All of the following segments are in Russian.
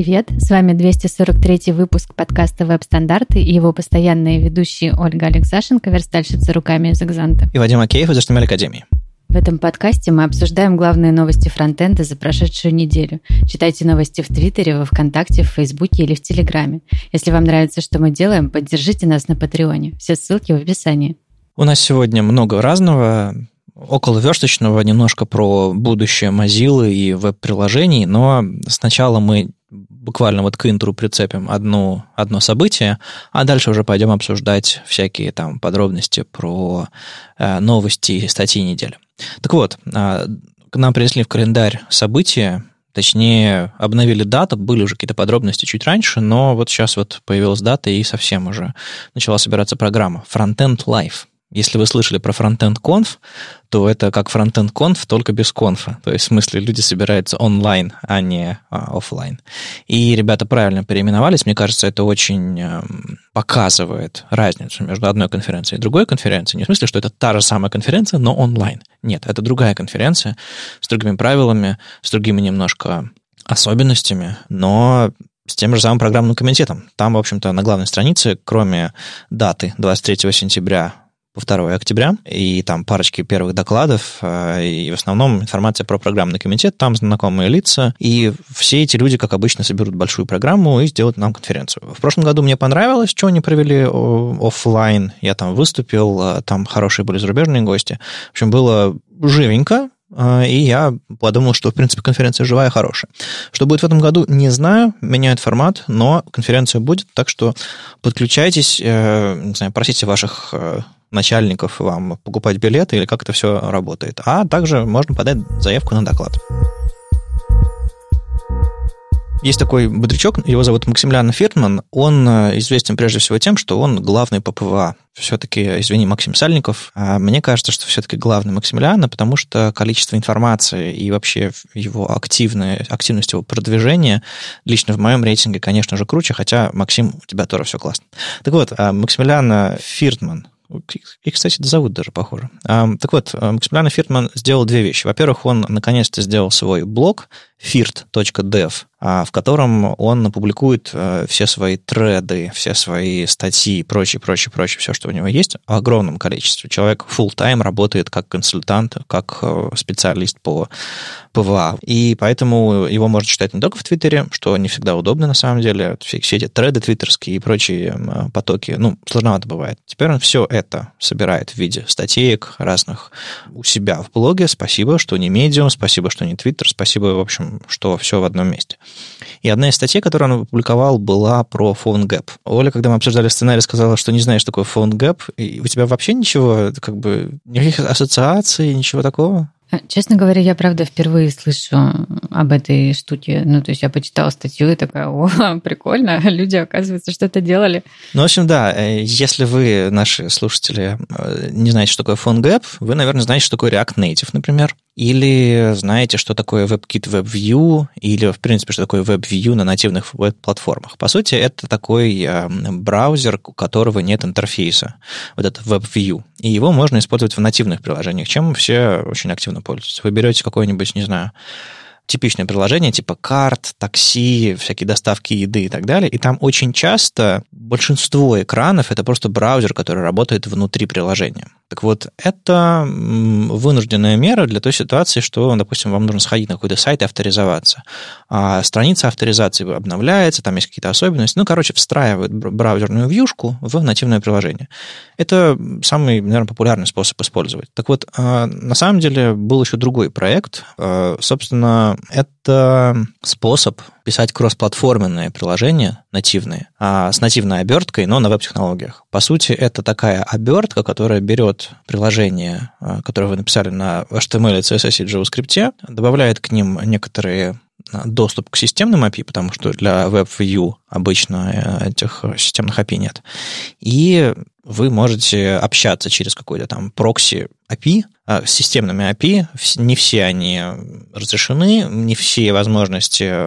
привет! С вами 243 выпуск подкаста «Веб-стандарты» и его постоянные ведущие Ольга Алексашенко, верстальщица руками из «Экзанта». И Вадим Акеев из HTML Академии. В этом подкасте мы обсуждаем главные новости фронтенда за прошедшую неделю. Читайте новости в Твиттере, во Вконтакте, в Фейсбуке или в Телеграме. Если вам нравится, что мы делаем, поддержите нас на Патреоне. Все ссылки в описании. У нас сегодня много разного, около версточного, немножко про будущее Mozilla и веб-приложений, но сначала мы буквально вот к интру прицепим одно одно событие, а дальше уже пойдем обсуждать всякие там подробности про э, новости и статьи недели. Так вот, э, к нам принесли в календарь события, точнее, обновили дату, были уже какие-то подробности чуть раньше, но вот сейчас вот появилась дата и совсем уже начала собираться программа Frontend Live. Если вы слышали про Frontend Conf, то это как Frontend Conf, только без конфа. То есть, в смысле, люди собираются онлайн, а не а, офлайн. И ребята правильно переименовались. Мне кажется, это очень э, показывает разницу между одной конференцией и другой конференцией. Не в смысле, что это та же самая конференция, но онлайн. Нет, это другая конференция с другими правилами, с другими немножко особенностями, но с тем же самым программным комитетом. Там, в общем-то, на главной странице, кроме даты 23 сентября 2 октября, и там парочки первых докладов, э, и в основном информация про программный комитет, там знакомые лица, и все эти люди, как обычно, соберут большую программу и сделают нам конференцию. В прошлом году мне понравилось, что они провели офлайн, я там выступил, э, там хорошие были зарубежные гости. В общем, было живенько, э, и я подумал, что, в принципе, конференция живая, хорошая. Что будет в этом году, не знаю, меняют формат, но конференция будет, так что подключайтесь, не знаю, просите ваших начальников вам покупать билеты или как это все работает. А также можно подать заявку на доклад. Есть такой бодрячок, его зовут Максимилиан Фиртман. Он э, известен прежде всего тем, что он главный по PWA. Все-таки, извини, Максим Сальников. А мне кажется, что все-таки главный Максимилиан, потому что количество информации и вообще его активная, активность его продвижения лично в моем рейтинге, конечно же, круче, хотя, Максим, у тебя тоже все классно. Так вот, а Максимилиан Фиртман, и, кстати, зовут даже похоже. Так вот, Максимилиан Фиртман сделал две вещи. Во-первых, он наконец-то сделал свой блог firt.dev, а, в котором он публикует э, все свои треды, все свои статьи и прочее, прочее, прочее, все, что у него есть, в огромном количестве. Человек full-time работает как консультант, как э, специалист по PWA. И поэтому его можно читать не только в Твиттере, что не всегда удобно на самом деле. Все, эти треды твиттерские и прочие потоки, ну, сложновато бывает. Теперь он все это собирает в виде статеек разных у себя в блоге. Спасибо, что не Medium, спасибо, что не Твиттер, спасибо, в общем, что все в одном месте. И одна из статей, которую он опубликовал, была про PhoneGap. Оля, когда мы обсуждали сценарий, сказала, что не знаешь, что такое PhoneGap, и у тебя вообще ничего, как бы, никаких ассоциаций, ничего такого? Честно говоря, я, правда, впервые слышу об этой штуке. Ну, то есть я почитала статью и такая, о, прикольно, люди, оказывается, что-то делали. Ну, в общем, да, э, если вы, наши слушатели, э, не знаете, что такое PhoneGap, вы, наверное, знаете, что такое React Native, например или знаете, что такое WebKit WebView, или, в принципе, что такое WebView на нативных веб-платформах. По сути, это такой э, браузер, у которого нет интерфейса, вот этот WebView. И его можно использовать в нативных приложениях, чем все очень активно пользуются. Вы берете какой-нибудь, не знаю, типичное приложение типа карт, такси, всякие доставки еды и так далее. И там очень часто большинство экранов это просто браузер, который работает внутри приложения. Так вот, это вынужденная мера для той ситуации, что, допустим, вам нужно сходить на какой-то сайт и авторизоваться. А страница авторизации обновляется, там есть какие-то особенности. Ну, короче, встраивают браузерную вьюшку в нативное приложение. Это самый, наверное, популярный способ использовать. Так вот, а, на самом деле был еще другой проект. А, собственно, это способ писать кроссплатформенные приложения нативные, а с нативной оберткой, но на веб-технологиях. По сути, это такая обертка, которая берет приложение, а, которое вы написали на HTML, CSS и JavaScript, добавляет к ним некоторые а, доступ к системным API, потому что для WebView обычно э, этих системных API нет. И вы можете общаться через какой-то там прокси API а, с системными API. Не все они разрешены, не все возможности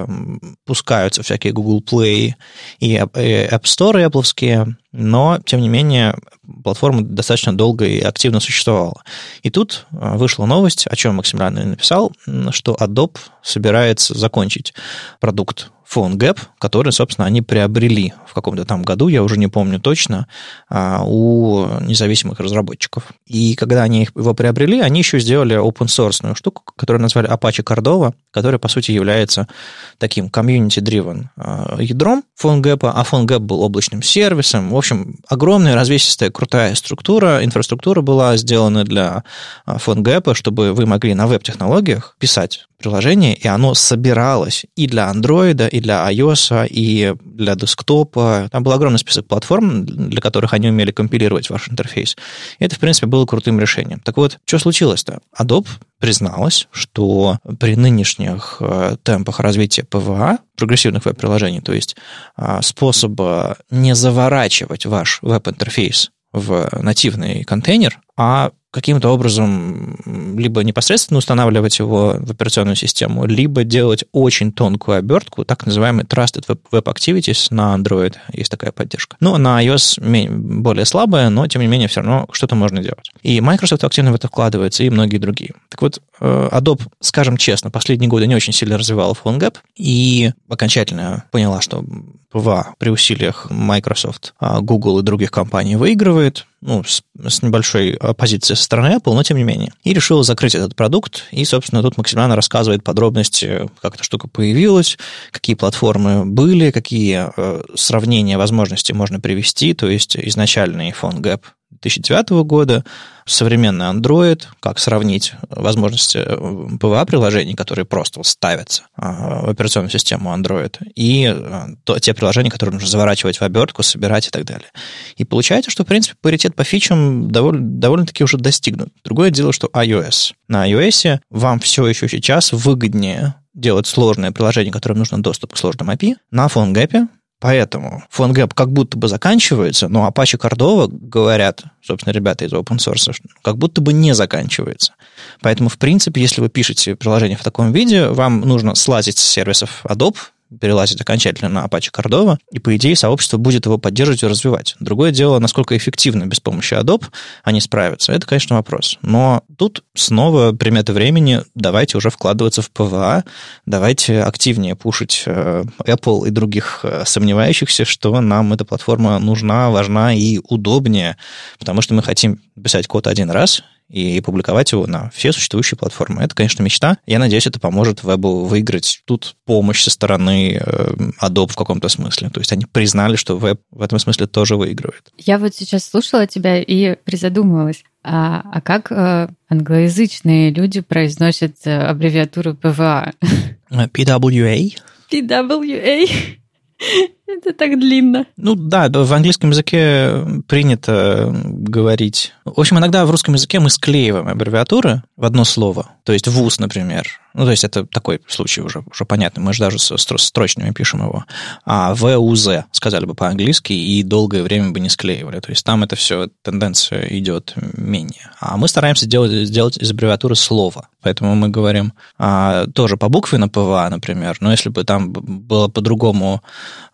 пускаются всякие Google Play и App Store Apple, но, тем не менее, платформа достаточно долго и активно существовала. И тут а, вышла новость, о чем Максимилиан написал, что Adobe собирается закончить продукт PhoneGap, который, собственно, они приобрели в каком-то там году, я уже не помню точно, а, у независимых разработчиков. И когда они его приобрели, они еще сделали open source штуку, которую назвали Apache Cordova, которая, по сути, является таким community-driven а, ядром PhoneGap, а PhoneGap был облачным сервисом. В общем, огромная, развесистая, крутая структура, инфраструктура была сделана для PhoneGap, чтобы вы могли на веб-технологиях писать приложение, и оно собиралось и для Android, и для iOS, и для десктопа. Там был огромный список платформ, для которых они умели компилировать ваш интерфейс. И это, в принципе, было крутым решением. Так вот, что случилось-то? Adobe призналась, что при нынешних э, темпах развития PWA, прогрессивных веб-приложений, то есть э, способа не заворачивать ваш веб-интерфейс в нативный контейнер, а каким-то образом либо непосредственно устанавливать его в операционную систему, либо делать очень тонкую обертку, так называемый Trusted Web Activities на Android, есть такая поддержка. Но на iOS более слабая, но тем не менее все равно что-то можно делать. И Microsoft активно в это вкладывается, и многие другие. Так вот, э, Adobe, скажем честно, последние годы не очень сильно развивала PhoneGap, и окончательно поняла, что ПВА при усилиях Microsoft, а Google и других компаний выигрывает, ну, с, с небольшой оппозицией со стороны Apple, но тем не менее. И решил закрыть этот продукт, и, собственно, тут максимально рассказывает подробности, как эта штука появилась, какие платформы были, какие э, сравнения возможностей можно привести, то есть изначальный iPhone Gap 2009 года, современный Android, как сравнить возможности PWA-приложений, которые просто ставятся а, в операционную систему Android, и то, те приложения, которые нужно заворачивать в обертку, собирать и так далее. И получается, что, в принципе, паритет по фичам довольно, довольно-таки уже достигнут. Другое дело, что iOS. На iOS вам все еще сейчас выгоднее делать сложное приложение, которым нужно доступ к сложным API. На PhoneGap Поэтому PhoneGap как будто бы заканчивается, но Apache Cordova, говорят, собственно, ребята из open source, как будто бы не заканчивается. Поэтому, в принципе, если вы пишете приложение в таком виде, вам нужно слазить с сервисов Adobe, перелазит окончательно на Apache Cordova, и, по идее, сообщество будет его поддерживать и развивать. Другое дело, насколько эффективно без помощи Adobe они справятся, это, конечно, вопрос. Но тут снова приметы времени, давайте уже вкладываться в ПВА, давайте активнее пушить э, Apple и других э, сомневающихся, что нам эта платформа нужна, важна и удобнее, потому что мы хотим писать код один раз, и публиковать его на все существующие платформы. Это, конечно, мечта. Я надеюсь, это поможет вебу выиграть тут помощь со стороны э, Adobe в каком-то смысле. То есть они признали, что веб в этом смысле тоже выигрывает. Я вот сейчас слушала тебя и призадумывалась. А, а как э, англоязычные люди произносят э, аббревиатуру ПВА? PWA. PWA. Это так длинно. Ну да, в английском языке принято говорить. В общем, иногда в русском языке мы склеиваем аббревиатуры в одно слово. То есть ВУЗ, например. Ну, то есть это такой случай уже, уже понятный. Мы же даже с строчными пишем его. А ВУЗ сказали бы по-английски и долгое время бы не склеивали. То есть там это все, тенденция идет менее. А мы стараемся делать, сделать из аббревиатуры слово. Поэтому мы говорим а, тоже побуквенно ПВА, например. Но если бы там было по-другому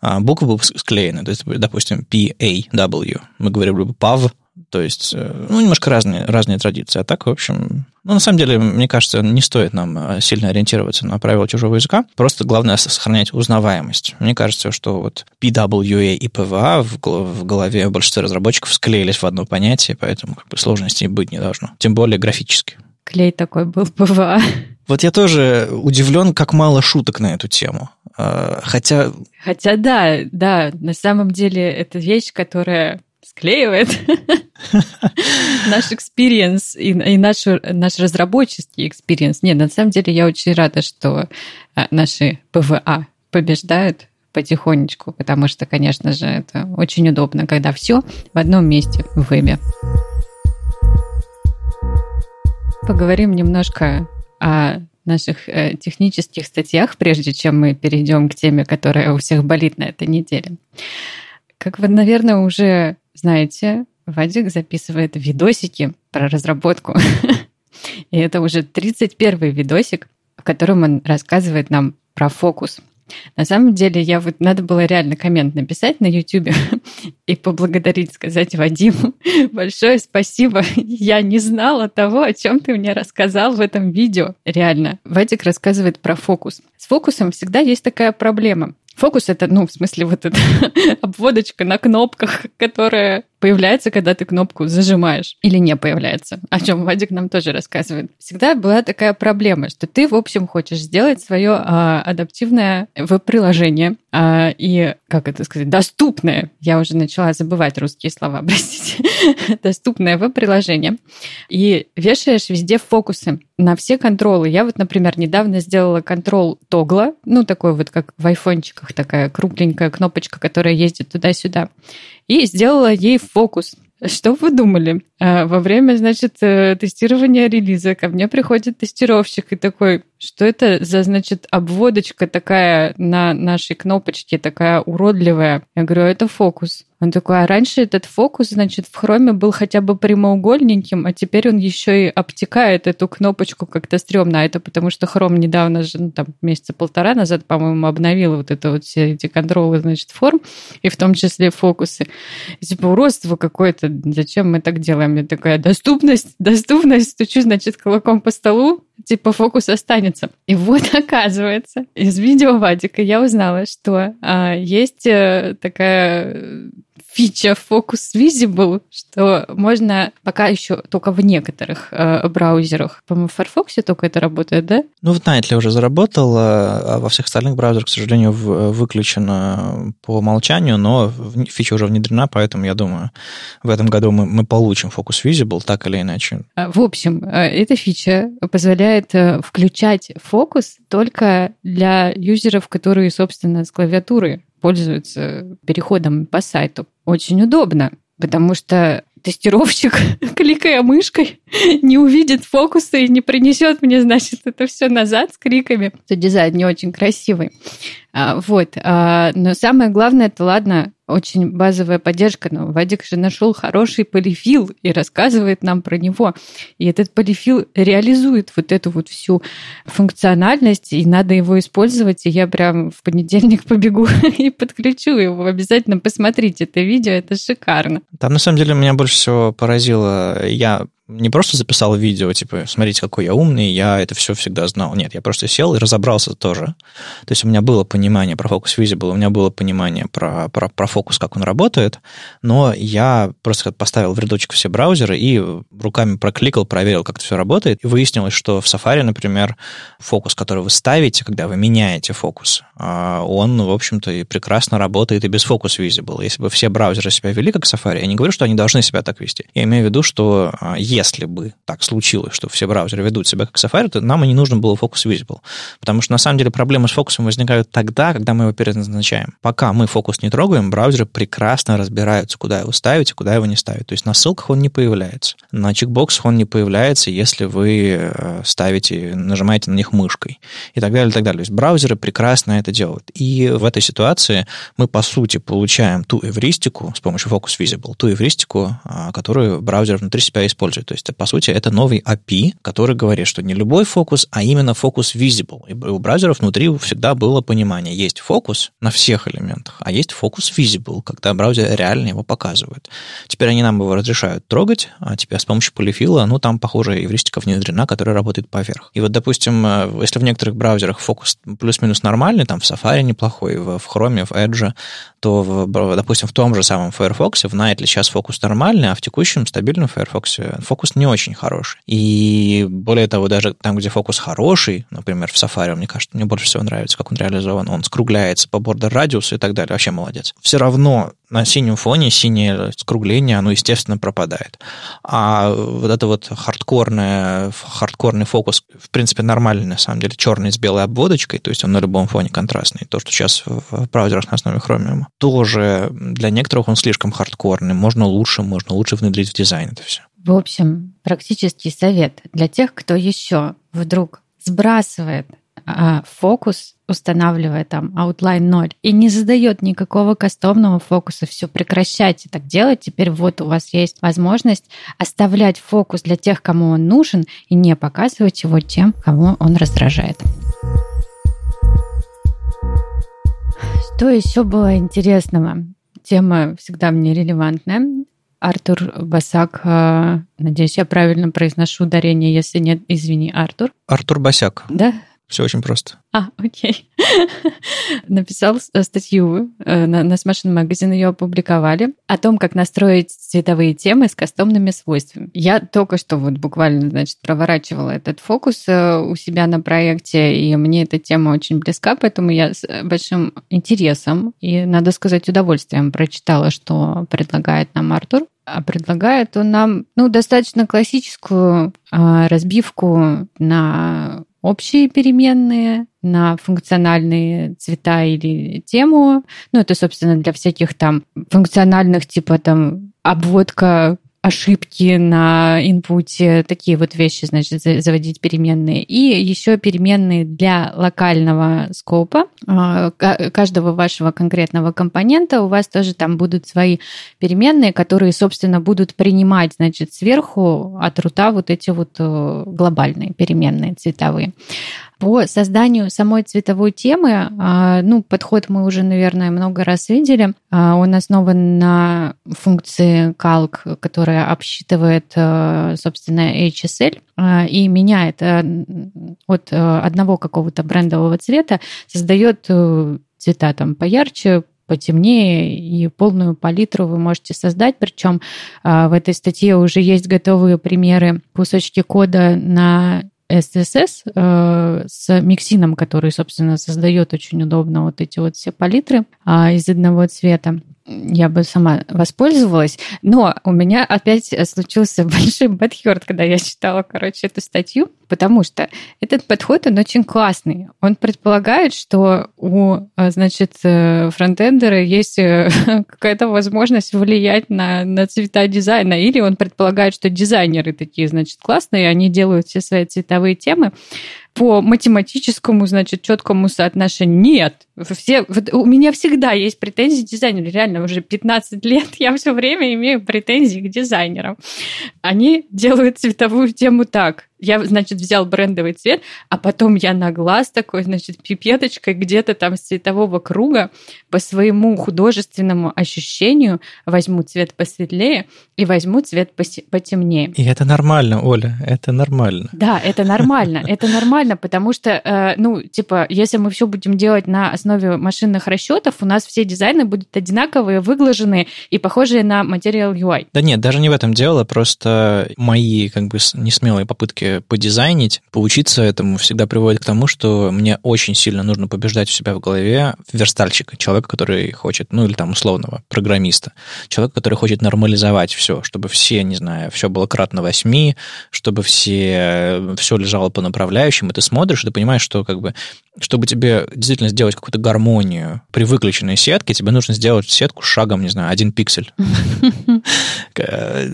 а, буквы бы склеены, то есть, допустим, P-A-W, мы говорили бы PAV, то есть, э, ну, немножко разные, разные традиции. А так, в общем, ну, на самом деле, мне кажется, не стоит нам э, сильно ориентироваться на правила чужого языка. Просто главное сохранять узнаваемость. Мне кажется, что вот PWA и PWA в голове большинства разработчиков склеились в одно понятие, поэтому как бы сложностей быть не должно. Тем более графически. Клей такой был PWA. Вот я тоже удивлен, как мало шуток на эту тему. А, хотя... Хотя да, да, на самом деле это вещь, которая склеивает наш experience и, и наш, наш разработческий experience. Нет, на самом деле я очень рада, что а, наши ПВА побеждают потихонечку, потому что, конечно же, это очень удобно, когда все в одном месте в вебе. Поговорим немножко о наших э, технических статьях, прежде чем мы перейдем к теме, которая у всех болит на этой неделе. Как вы, наверное, уже знаете, Вадик записывает видосики про разработку. И это уже 31 видосик, в котором он рассказывает нам про фокус. На самом деле, я вот надо было реально коммент написать на YouTube и поблагодарить, сказать Вадиму большое спасибо. Я не знала того, о чем ты мне рассказал в этом видео. Реально. Вадик рассказывает про фокус. С фокусом всегда есть такая проблема. Фокус это, ну, в смысле, вот эта обводочка на кнопках, которая появляется, когда ты кнопку зажимаешь или не появляется, о чем Вадик нам тоже рассказывает. Всегда была такая проблема, что ты, в общем, хочешь сделать свое а, адаптивное веб-приложение а, и, как это сказать, доступное, я уже начала забывать русские слова, простите, доступное веб-приложение, и вешаешь везде фокусы на все контролы. Я вот, например, недавно сделала контрол тогла, ну, такой вот, как в айфончиках, такая кругленькая кнопочка, которая ездит туда-сюда и сделала ей фокус. Что вы думали? А, во время, значит, э, тестирования релиза ко мне приходит тестировщик и такой, что это за, значит, обводочка такая на нашей кнопочке, такая уродливая? Я говорю, «А это фокус. Он такой, а раньше этот фокус, значит, в хроме был хотя бы прямоугольненьким, а теперь он еще и обтекает эту кнопочку как-то стрёмно. А это потому что хром недавно же, ну, там, месяца полтора назад, по-моему, обновил вот это вот все эти контролы, значит, форм, и в том числе фокусы. И, типа, уродство какое-то, зачем мы так делаем? Я такая, доступность, доступность, стучу, значит, кулаком по столу, типа фокус останется. И вот, оказывается, из видео Вадика я узнала, что а, есть а, такая фича Focus Visible, что можно пока еще только в некоторых э, браузерах. По-моему, в Firefox только это работает, да? Ну, в Nightly уже заработал, а во всех остальных браузерах, к сожалению, выключено по умолчанию, но фича уже внедрена, поэтому я думаю, в этом году мы, мы получим Focus Visible так или иначе. А, в общем, э, эта фича позволяет э, включать фокус только для юзеров, которые, собственно, с клавиатуры пользуются переходом по сайту. Очень удобно, потому что тестировщик, кликая мышкой, не увидит фокуса и не принесет мне, значит, это все назад с криками. То дизайн не очень красивый. А, вот. А, но самое главное, это ладно, очень базовая поддержка, но Вадик же нашел хороший полифил и рассказывает нам про него. И этот полифил реализует вот эту вот всю функциональность, и надо его использовать. И я прям в понедельник побегу и подключу его. Обязательно посмотрите это видео, это шикарно. Там, на самом деле, меня больше всего поразило, я не просто записал видео, типа, смотрите, какой я умный, я это все всегда знал. Нет, я просто сел и разобрался тоже. То есть у меня было понимание про фокус Visible, у меня было понимание про, про, про фокус, как он работает, но я просто поставил в рядочек все браузеры и руками прокликал, проверил, как это все работает, и выяснилось, что в Safari, например, фокус, который вы ставите, когда вы меняете фокус, он, в общем-то, и прекрасно работает и без фокус Visible. Если бы все браузеры себя вели как Safari, я не говорю, что они должны себя так вести. Я имею в виду, что а, если бы так случилось, что все браузеры ведут себя как Safari, то нам и не нужно было Focus Visible. Потому что, на самом деле, проблемы с фокусом возникают тогда, когда мы его переназначаем. Пока мы фокус не трогаем, браузеры прекрасно разбираются, куда его ставить и куда его не ставить. То есть на ссылках он не появляется. На чекбоксах он не появляется, если вы э, ставите, нажимаете на них мышкой и так далее, и так далее. То есть браузеры прекрасно это делают. И в этой ситуации мы, по сути, получаем ту эвристику с помощью Focus Visible, ту эвристику, а, которую браузер внутри себя использует. То есть, по сути, это новый API, который говорит, что не любой фокус, а именно фокус visible. И у браузеров внутри всегда было понимание. Есть фокус на всех элементах, а есть фокус visible, когда браузер реально его показывает. Теперь они нам его разрешают трогать, а теперь с помощью полифила, ну, там, похоже, эвристика внедрена, которая работает поверх. И вот, допустим, э, если в некоторых браузерах фокус плюс-минус нормальный, там в Safari неплохой, в Chrome, в Edge, то, в, допустим, в том же самом Firefox, в Nightly сейчас фокус нормальный, а в текущем стабильном Firefox фокус не очень хороший. И более того, даже там, где фокус хороший, например, в Safari, мне кажется, мне больше всего нравится, как он реализован, он скругляется по бордер радиусу и так далее. Вообще молодец. Все равно на синем фоне синее скругление, оно, естественно, пропадает. А вот это вот хардкорное, хардкорный фокус, в принципе, нормальный, на самом деле, черный с белой обводочкой, то есть он на любом фоне контрастный, то, что сейчас в браузерах на основе Chromium, тоже для некоторых он слишком хардкорный, можно лучше, можно лучше внедрить в дизайн это все. В общем, практический совет для тех, кто еще вдруг сбрасывает фокус, устанавливая там Outline 0 и не задает никакого кастомного фокуса, все, прекращайте так делать. Теперь вот у вас есть возможность оставлять фокус для тех, кому он нужен, и не показывать его тем, кому он раздражает. Что еще было интересного? Тема всегда мне релевантная. Артур Басак, э, надеюсь, я правильно произношу ударение, если нет, извини, Артур. Артур Басяк. Да, Все очень просто. А, окей. Написал статью э, на, на Smashing Magazine, ее опубликовали, о том, как настроить цветовые темы с кастомными свойствами. Я только что вот буквально, значит, проворачивала этот фокус э, у себя на проекте, и мне эта тема очень близка, поэтому я с большим интересом и, надо сказать, удовольствием прочитала, что предлагает нам Артур. А предлагает он нам ну, достаточно классическую а, разбивку на общие переменные, на функциональные цвета или тему. Ну, это, собственно, для всяких там функциональных, типа там обводка ошибки на инпуте, такие вот вещи, значит, заводить переменные. И еще переменные для локального скопа а, каждого вашего конкретного компонента. У вас тоже там будут свои переменные, которые, собственно, будут принимать, значит, сверху от рута вот эти вот э, глобальные переменные цветовые. По созданию самой цветовой темы, а, ну, подход мы уже, наверное, много раз видели. А, он основан на функции calc, которая обсчитывает, а, собственно, HSL и меняет от одного какого-то брендового цвета, создает э, цвета там поярче, потемнее и полную палитру вы можете создать. Причем в этой статье уже есть готовые примеры кусочки кода на SSS э, с миксином, который, собственно, создает очень удобно вот эти вот все палитры э, из одного цвета я бы сама воспользовалась. Но у меня опять случился большой бэтхерт, когда я читала, короче, эту статью, потому что этот подход, он очень классный. Он предполагает, что у, значит, э, фронтендера есть э, какая-то возможность влиять на, на цвета дизайна, или он предполагает, что дизайнеры такие, значит, классные, они делают все свои цветовые темы, по математическому, значит, четкому соотношению. Нет. Все, вот у меня всегда есть претензии к дизайнеру. Реально, уже 15 лет я все время имею претензии к дизайнерам. Они делают цветовую тему так. Я, значит, взял брендовый цвет, а потом я на глаз такой, значит, пипеточкой где-то там с цветового круга по своему художественному ощущению возьму цвет посветлее и возьму цвет потемнее. И это нормально, Оля, это нормально. Да, это нормально, это нормально, потому что, э, ну, типа, если мы все будем делать на основе машинных расчетов, у нас все дизайны будут одинаковые, выглаженные и похожие на Material UI. Да нет, даже не в этом дело, просто мои, как бы, несмелые попытки подизайнить, поучиться этому всегда приводит к тому, что мне очень сильно нужно побеждать у себя в голове верстальщика, человека, который хочет, ну или там условного программиста, человека, который хочет нормализовать все, чтобы все, не знаю, все было кратно 8, чтобы все, все лежало по направляющим, и ты смотришь, и ты понимаешь, что как бы чтобы тебе действительно сделать какую-то гармонию при выключенной сетке, тебе нужно сделать сетку шагом, не знаю, один пиксель.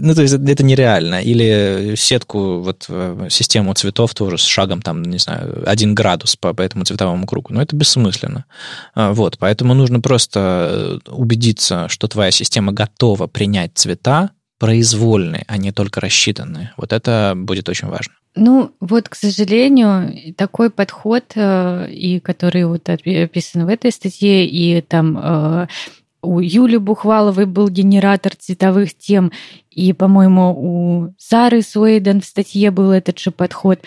Ну, то есть это нереально. Или сетку, вот э, систему цветов тоже с шагом, там, не знаю, один градус по, этому цветовому кругу. Но это бессмысленно. А, вот, поэтому нужно просто э, убедиться, что твоя система готова принять цвета, произвольные, а не только рассчитанные. Вот это будет очень важно. Ну, вот, к сожалению, такой подход, э, и который вот описан в этой статье, и там э, у Юли Бухваловой был генератор цветовых тем, и, по-моему, у Сары Суэйден в статье был этот же подход.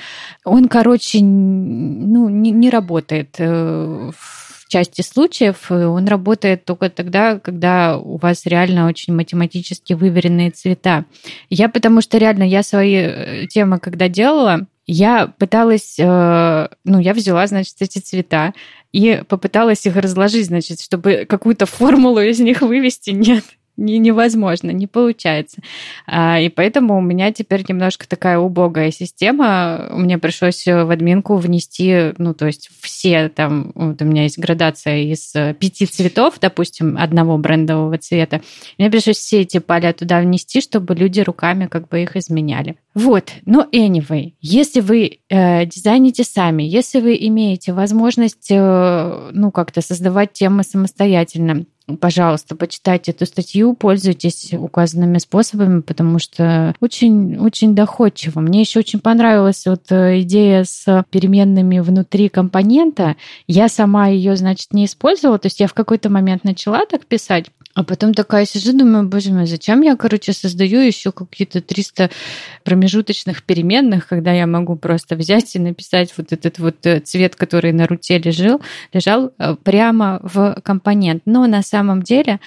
Он, короче, ну, не, не работает э, в части случаев э, он работает только тогда, когда у вас реально очень математически выверенные цвета. Я потому что реально я свои э, темы, когда делала, я пыталась, э, ну, я взяла, значит, эти цвета и попыталась их разложить, значит, чтобы какую-то формулу из них вывести. Нет, не, невозможно, не получается. А, и поэтому у меня теперь немножко такая убогая система. Мне пришлось в админку внести, ну, то есть все там, вот у меня есть градация из пяти цветов, допустим, одного брендового цвета. Мне пришлось все эти поля туда внести, чтобы люди руками как бы их изменяли. Вот, но anyway, если вы э, дизайните сами, если вы имеете возможность, э, ну, как-то создавать темы самостоятельно, пожалуйста, почитайте эту статью, пользуйтесь указанными способами, потому что очень, очень доходчиво. Мне еще очень понравилась вот э, идея с переменными внутри компонента. Я сама ее, значит, не использовала, то есть я в какой-то момент начала так писать, а потом такая сижу, думаю, боже мой, зачем я, короче, создаю еще какие-то 300 промежуточных промежуточных переменных, когда я могу просто взять и написать вот этот вот э, цвет, который на руте лежал, лежал э, прямо в компонент. Но на самом деле,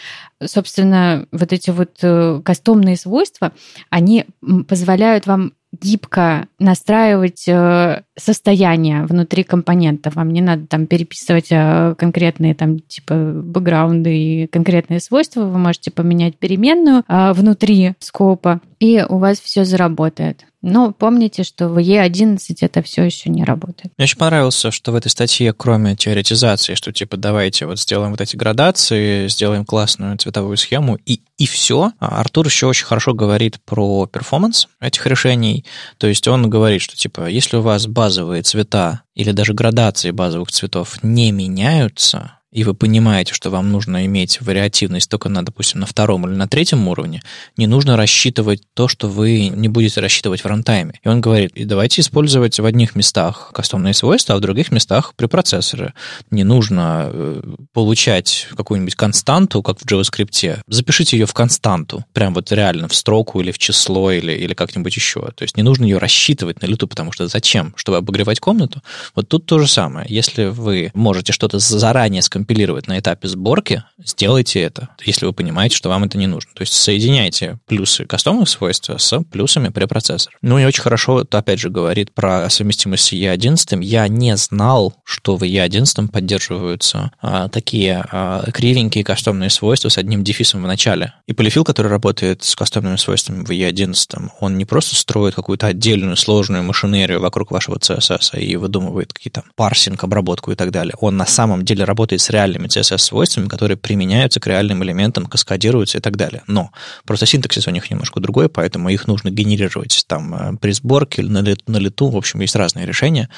собственно, вот эти вот э, кастомные свойства, они позволяют вам гибко настраивать э, состояние внутри компонента. Вам не надо там переписывать э, конкретные там типа бэкграунды и конкретные свойства. Вы можете поменять переменную э, внутри скопа, и у вас все заработает. Но помните, что в E11 это все еще не работает. Мне очень понравилось, что в этой статье, кроме теоретизации, что типа давайте вот сделаем вот эти градации, сделаем классную цветовую схему и, и все, а Артур еще очень хорошо говорит про перформанс этих решений. То есть он говорит, что типа если у вас базовые цвета или даже градации базовых цветов не меняются, и вы понимаете, что вам нужно иметь вариативность только на, допустим, на втором или на третьем уровне, не нужно рассчитывать то, что вы не будете рассчитывать в рантайме. И он говорит, и давайте использовать в одних местах кастомные свойства, а в других местах препроцессоры. Не нужно э, получать какую-нибудь константу, как в JavaScript. Запишите ее в константу, прям вот реально в строку или в число или, или как-нибудь еще. То есть не нужно ее рассчитывать на лету, потому что зачем? Чтобы обогревать комнату? Вот тут то же самое. Если вы можете что-то заранее скомпилировать, скомпилировать на этапе сборки, сделайте это, если вы понимаете, что вам это не нужно. То есть соединяйте плюсы кастомных свойств с плюсами препроцессора. Ну и очень хорошо, это опять же говорит про совместимость с E11. Я не знал, что в E11 поддерживаются а, такие а, кривенькие кастомные свойства с одним дефисом в начале. И полифил, который работает с кастомными свойствами в E11, он не просто строит какую-то отдельную сложную машинерию вокруг вашего CSS и выдумывает какие-то парсинг, обработку и так далее. Он на самом деле работает с реальными CSS-свойствами, которые применяются к реальным элементам, каскадируются и так далее. Но просто синтаксис у них немножко другой, поэтому их нужно генерировать там э, при сборке на, лет, на лету. В общем, есть разные решения.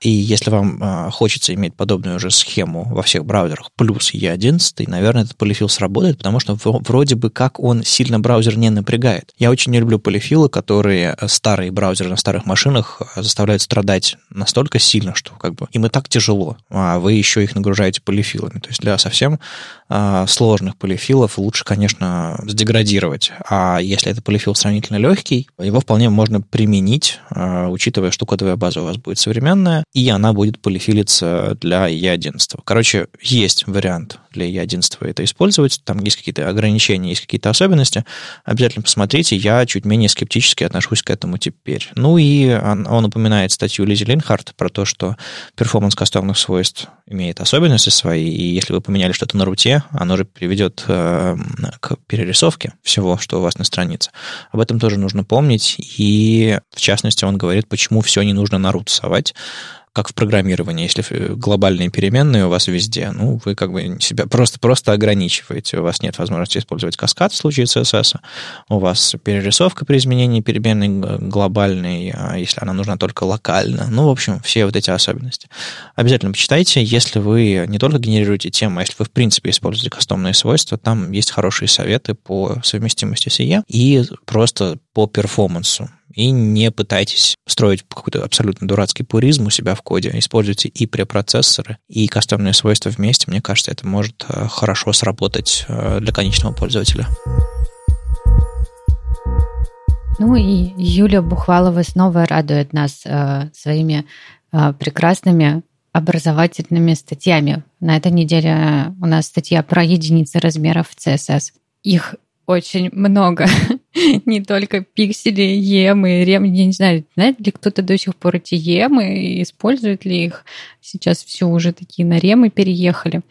И если вам э, хочется иметь подобную же схему во всех браузерах плюс E11, наверное, этот полифил сработает, потому что вроде бы как он сильно браузер не напрягает. Я очень не люблю полифилы, которые э, старые браузеры на старых машинах заставляют страдать настолько сильно, что как бы им и так тяжело, а вы еще их нагружаете полифилом полифилами. То есть для совсем а, сложных полифилов лучше, конечно, сдеградировать. А если это полифил сравнительно легкий, его вполне можно применить, а, учитывая, что кодовая база у вас будет современная, и она будет полифилиться для E11. Короче, есть вариант для E11 это использовать. Там есть какие-то ограничения, есть какие-то особенности. Обязательно посмотрите. Я чуть менее скептически отношусь к этому теперь. Ну и он, он упоминает статью Лизи Линхарт про то, что перформанс кастомных свойств имеет особенности свои, и если вы поменяли что-то на руте, оно же приведет э, к перерисовке всего, что у вас на странице. Об этом тоже нужно помнить, и в частности он говорит, почему все не нужно на рут совать, как в программировании, если глобальные переменные у вас везде, ну, вы как бы себя просто-просто ограничиваете. У вас нет возможности использовать каскад в случае CSS, у вас перерисовка при изменении переменной глобальной, а если она нужна только локально. Ну, в общем, все вот эти особенности. Обязательно почитайте, если вы не только генерируете темы, а если вы, в принципе, используете кастомные свойства, там есть хорошие советы по совместимости с IE и просто по перформансу и не пытайтесь строить какой-то абсолютно дурацкий пуризм у себя в коде. Используйте и препроцессоры, и кастомные свойства вместе. Мне кажется, это может э, хорошо сработать э, для конечного пользователя. Ну и Юля Бухвалова снова радует нас э, своими э, прекрасными образовательными статьями. На этой неделе у нас статья про единицы размеров CSS. Их очень много. не только пиксели, емы, рем. Я не знаю, знает ли кто-то до сих пор эти емы, использует ли их. Сейчас все уже такие на ремы переехали.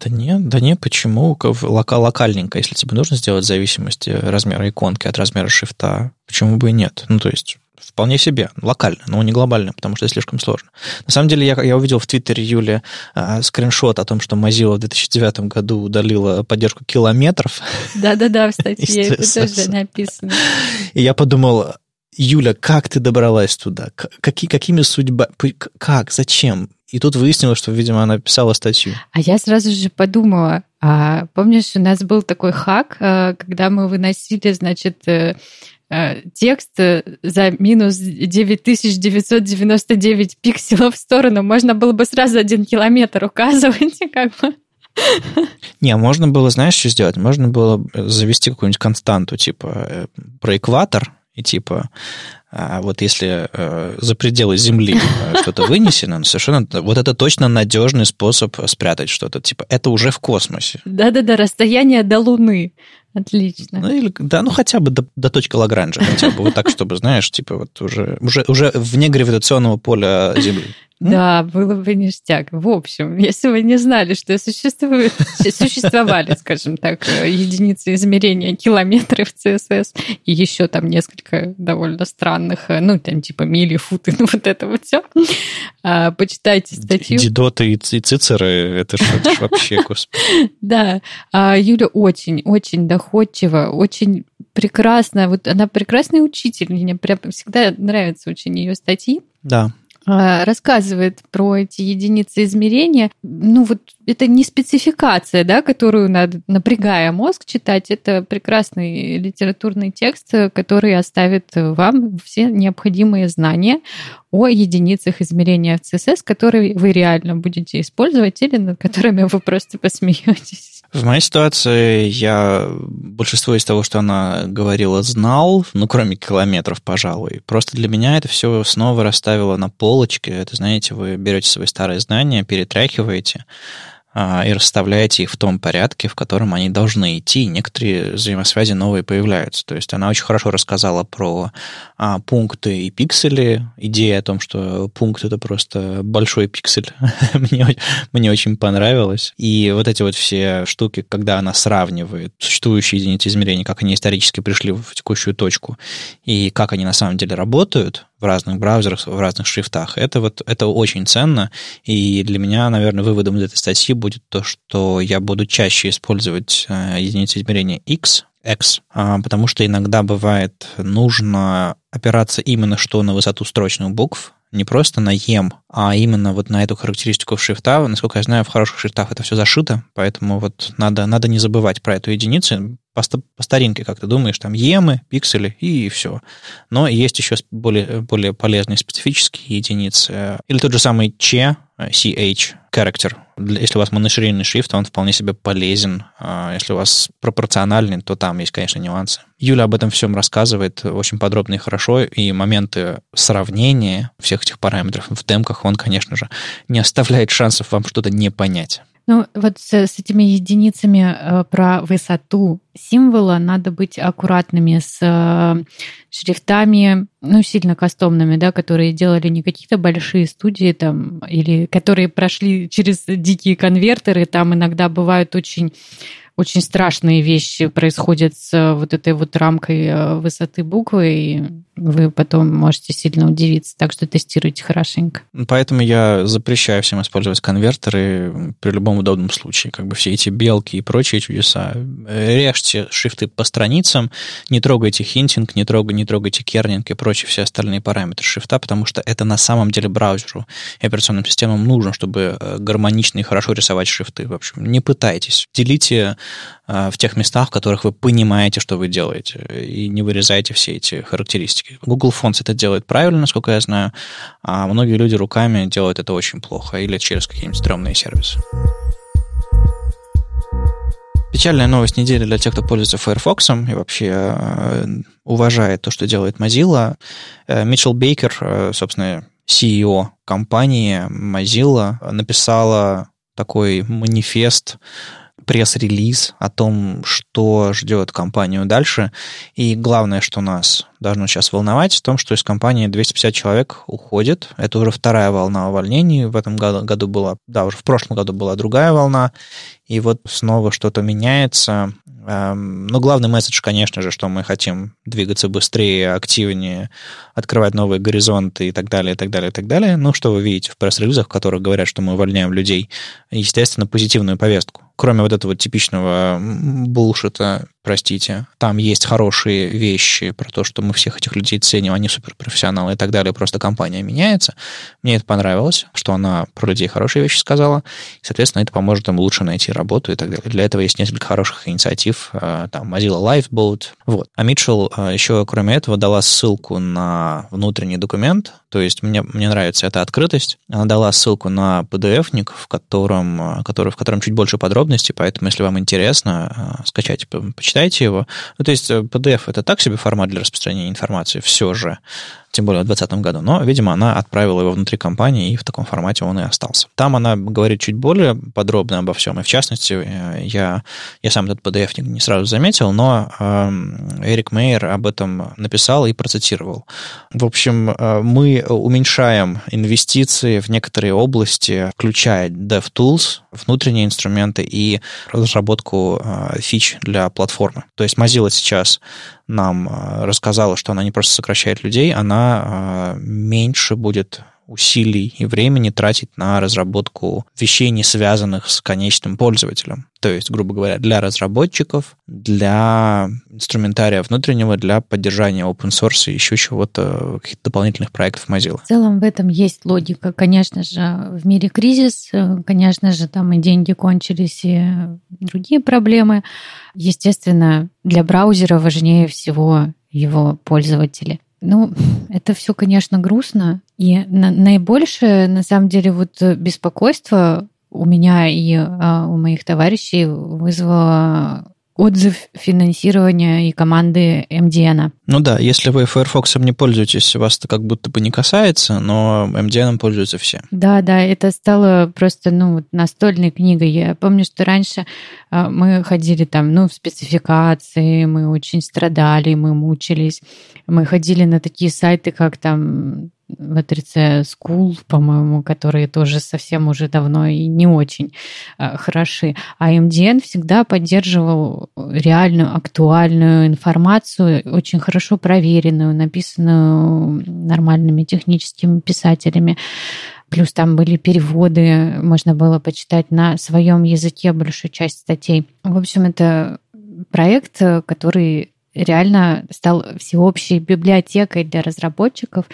Да нет, да нет, почему? Лока локальненько, если тебе нужно сделать зависимость размера иконки от размера шрифта, почему бы и нет? Ну, то есть вполне себе, локально, но не глобально, потому что это слишком сложно. На самом деле, я, я увидел в Твиттере Юли э, скриншот о том, что Mozilla в 2009 году удалила поддержку километров. Да-да-да, в статье это тоже написано. И я подумал, Юля, как ты добралась туда? Какие, какими судьбами? Как? Зачем? И тут выяснилось, что, видимо, она писала статью. А я сразу же подумала, а, помнишь, у нас был такой хак, а, когда мы выносили, значит, Э, текст э, за минус 9999 пикселов в сторону, можно было бы сразу один километр указывать, как бы. Не, можно было, знаешь, что сделать? Можно было завести какую-нибудь константу, типа э, про экватор, И типа, а вот если э, за пределы Земли э, что-то вынесено, совершенно вот это точно надежный способ спрятать что-то. Типа, это уже в космосе. Да-да-да, расстояние до Луны. Отлично. Ну, или, да, ну хотя бы до, до точки Лагранжа, хотя бы вот так, чтобы, знаешь, типа вот уже, уже, уже вне гравитационного поля Земли. Да, было бы ништяк. В общем, если вы не знали, что существует, существовали, скажем так, единицы измерения километров CSS и еще там несколько довольно странных, ну, там типа мили, футы, ну, вот это вот все, а, почитайте статью. Дидоты и цицеры, это же вообще, господи. Да, а Юля очень, очень доходчиво, очень прекрасно, вот она прекрасный учитель, мне прям всегда нравится очень ее статьи. Да, рассказывает про эти единицы измерения. Ну вот это не спецификация, да, которую надо, напрягая мозг, читать. Это прекрасный литературный текст, который оставит вам все необходимые знания о единицах измерения в CSS, которые вы реально будете использовать или над которыми вы просто посмеетесь. В моей ситуации я большинство из того, что она говорила, знал, ну, кроме километров, пожалуй. Просто для меня это все снова расставило на полочке. Это, знаете, вы берете свои старые знания, перетряхиваете, и расставляете их в том порядке, в котором они должны идти. Некоторые взаимосвязи новые появляются. То есть она очень хорошо рассказала про а, пункты и пиксели. Идея о том, что пункт это просто большой пиксель, мне, мне очень понравилось. И вот эти вот все штуки, когда она сравнивает существующие единицы измерения, как они исторически пришли в текущую точку, и как они на самом деле работают, в разных браузерах, в разных шрифтах. Это вот это очень ценно, и для меня, наверное, выводом из этой статьи будет то, что я буду чаще использовать э, единицы измерения X, X, а, потому что иногда бывает нужно опираться именно что на высоту строчных букв, не просто на EM, а именно вот на эту характеристику шрифта. Насколько я знаю, в хороших шрифтах это все зашито, поэтому вот надо, надо не забывать про эту единицу. По, по старинке, как ты думаешь, там емы, пиксели и все. Но есть еще более, более полезные специфические единицы. Или тот же самый Ч, CH, character. Если у вас моноширинный шрифт, он вполне себе полезен. А если у вас пропорциональный, то там есть, конечно, нюансы. Юля об этом всем рассказывает очень подробно и хорошо, и моменты сравнения всех этих параметров в демках, он, конечно же, не оставляет шансов вам что-то не понять. Ну, вот с, с этими единицами э, про высоту символа надо быть аккуратными с э, шрифтами, ну, сильно кастомными, да, которые делали не какие-то большие студии там, или которые прошли через дикие конвертеры, там иногда бывают очень очень страшные вещи происходят с э, вот этой вот рамкой э, высоты буквы, и вы потом можете сильно удивиться. Так что тестируйте хорошенько. Поэтому я запрещаю всем использовать конвертеры при любом удобном случае. Как бы все эти белки и прочие чудеса. Режьте шрифты по страницам, не трогайте хинтинг, не трогайте, не трогайте кернинг и прочие все остальные параметры шрифта, потому что это на самом деле браузеру и операционным системам нужно, чтобы э, гармонично и хорошо рисовать шрифты. В общем, не пытайтесь. Делите Э, в тех местах, в которых вы понимаете, что вы делаете, и не вырезаете все эти характеристики. Google Fonts это делает правильно, насколько я знаю, а многие люди руками делают это очень плохо или через какие-нибудь стрёмные сервисы. Печальная новость недели для тех, кто пользуется Firefox и вообще э, уважает то, что делает Mozilla. Э, Митчелл Бейкер, собственно, CEO компании Mozilla, написала такой манифест пресс-релиз о том, что ждет компанию дальше. И главное, что нас должно сейчас волновать, в том, что из компании 250 человек уходит. Это уже вторая волна увольнений. В этом году, году была, да, уже в прошлом году была другая волна. И вот снова что-то меняется. Эм, но главный месседж, конечно же, что мы хотим двигаться быстрее, активнее, открывать новые горизонты и так далее, и так далее, и так далее. Ну, что вы видите в пресс-релизах, в которых говорят, что мы увольняем людей. Естественно, позитивную повестку. Кроме вот этого типичного булшита, простите, там есть хорошие вещи про то, что мы всех этих людей ценим, они суперпрофессионалы и так далее, просто компания меняется. Мне это понравилось, что она про людей хорошие вещи сказала. И, соответственно, это поможет им лучше найти работу и так далее. Для этого есть несколько хороших инициатив, э, там, Mozilla Lifeboat. Вот. А Митчелл э, еще, кроме этого, дала ссылку на внутренний документ, То есть мне, мне нравится эта открытость. Она дала ссылку на PDF-ник, в котором, который, в котором чуть больше подробностей, поэтому, если вам интересно, скачайте, почитайте его. Ну, то есть PDF — это так себе формат для распространения информации все же тем более в 2020 году, но, видимо, она отправила его внутри компании, и в таком формате он и остался. Там она говорит чуть более подробно обо всем, и в частности, э, я, я сам этот PDF не сразу заметил, но э, Эрик Мейер об этом написал и процитировал. В общем, э, мы уменьшаем инвестиции в некоторые области, включая DevTools, внутренние инструменты и разработку э, фич для платформы. То есть Mozilla сейчас нам э, рассказала, что она не просто сокращает людей, она э, меньше будет усилий и времени тратить на разработку вещей, не связанных с конечным пользователем. То есть, грубо говоря, для разработчиков, для инструментария внутреннего, для поддержания open source и еще чего-то, каких-то дополнительных проектов Mozilla. В целом в этом есть логика. Конечно же, в мире кризис, конечно же, там и деньги кончились, и другие проблемы. Естественно, для браузера важнее всего его пользователи. Ну, это все, конечно, грустно. И на, наибольшее, на самом деле, вот беспокойство у меня и а, у моих товарищей вызвало отзыв финансирования и команды MDN. Ну да, если вы Firefox не пользуетесь, вас это как будто бы не касается, но MDN пользуются все. Да, да, это стало просто, ну, настольной книгой. Я помню, что раньше а, мы ходили там, ну, в спецификации, мы очень страдали, мы мучились. Мы ходили на такие сайты, как там V3C School, по-моему, которые тоже совсем уже давно и не очень э, хороши. А MDN всегда поддерживал реальную, актуальную информацию, очень хорошо проверенную, написанную нормальными техническими писателями. Плюс там были переводы, можно было почитать на своем языке большую часть статей. В общем, это проект, который реально стал всеобщей библиотекой для разработчиков,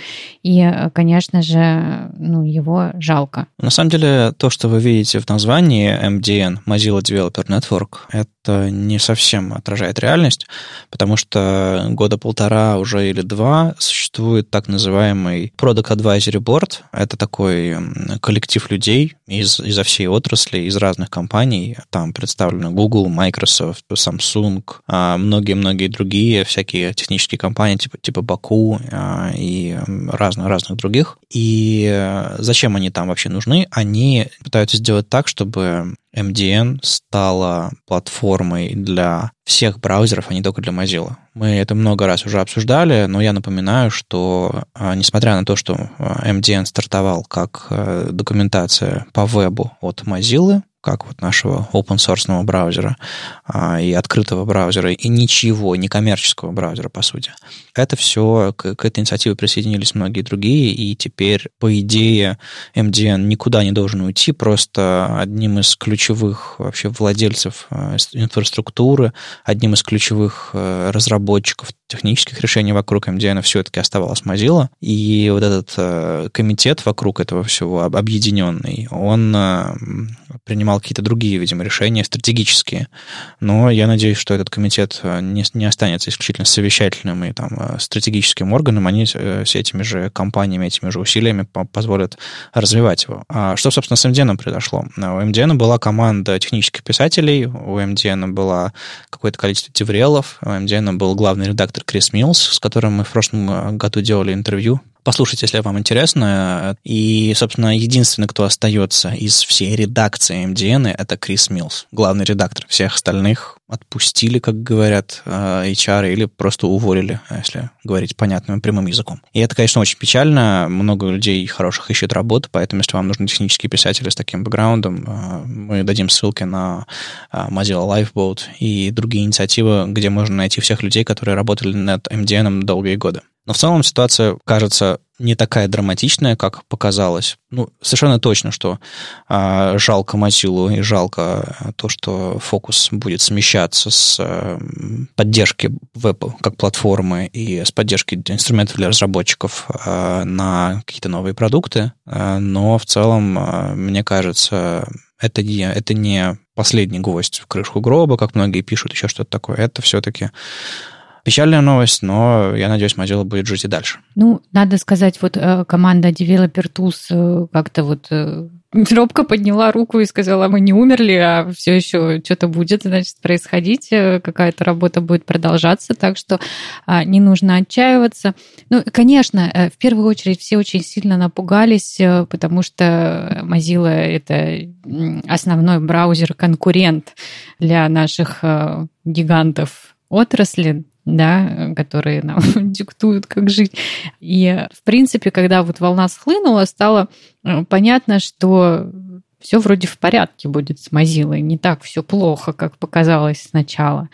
и, конечно же, ну, его жалко. На самом деле, то, что вы видите в названии MDN, Mozilla Developer Network, это не совсем отражает реальность, потому что года полтора уже или два существует так называемый Product Advisory Board. Это такой коллектив людей из, изо всей отрасли, из разных компаний. Там представлены Google, Microsoft, Samsung, а многие-многие другие всякие технические компании, типа, типа Баку а, и разных, разных других. И э, зачем они там вообще нужны? Они пытаются сделать так, чтобы MDN стала платформой для всех браузеров, а не только для Mozilla. Мы это много раз уже обсуждали, но я напоминаю, что а, несмотря на то, что а, MDN стартовал как э, документация по вебу от Mozilla, как вот нашего open source браузера а, и открытого браузера, и ничего, не коммерческого браузера, по сути. Это все, к, к этой инициативе присоединились многие другие, и теперь, по идее, MDN никуда не должен уйти, просто одним из ключевых вообще владельцев э, инфраструктуры, одним из ключевых э, разработчиков технических решений вокруг MDN все-таки оставалась Mozilla, и вот этот э, комитет вокруг этого всего объединенный, он принимал какие-то другие, видимо, решения стратегические. Но я надеюсь, что этот комитет э, не, не останется исключительно совещательным и там, э, стратегическим органом. Они э, с этими же компаниями, этими же усилиями позволят развивать его. А что, собственно, с MDN произошло? У MDN была команда технических писателей, у MDN было какое-то количество деврелов, у MDN был главный редактор Крис Милс, с которым мы в прошлом году делали интервью Послушайте, если вам интересно. И, собственно, единственный, кто остается из всей редакции MDN, это Крис Милс, главный редактор. Всех остальных отпустили, как говорят э, HR, или просто уволили, если говорить понятным прямым языком. И это, конечно, очень печально. Много людей хороших ищет работу, поэтому, если вам нужны технические писатели с таким бэкграундом, э, мы дадим ссылки на э, Mozilla Lifeboat и другие инициативы, где можно найти всех людей, которые работали над MDN долгие годы. Но в целом ситуация кажется не такая драматичная, как показалось. Ну, совершенно точно, что э, жалко Mozilla и жалко то, что фокус будет смещаться с э, поддержки веба как платформы и с поддержки инструментов для разработчиков э, на какие-то новые продукты. Э, но в целом, э, мне кажется, это не, это не последний гвоздь в крышку гроба, как многие пишут, еще что-то такое. Это все-таки Печальная новость, но я надеюсь, Mozilla будет жить и дальше. Ну, надо сказать, вот э, команда Developer Tools э, как-то вот э, робко подняла руку и сказала, мы не умерли, а все еще что-то будет, значит, происходить, какая-то работа будет продолжаться, так что а, не нужно отчаиваться. Ну, конечно, в первую очередь все очень сильно напугались, потому что Mozilla — это основной браузер-конкурент для наших гигантов отрасли, да, которые нам диктуют, как жить. И, в принципе, когда вот волна схлынула, стало э, понятно, что все вроде в порядке будет с Mozilla, не так все плохо, как показалось сначала.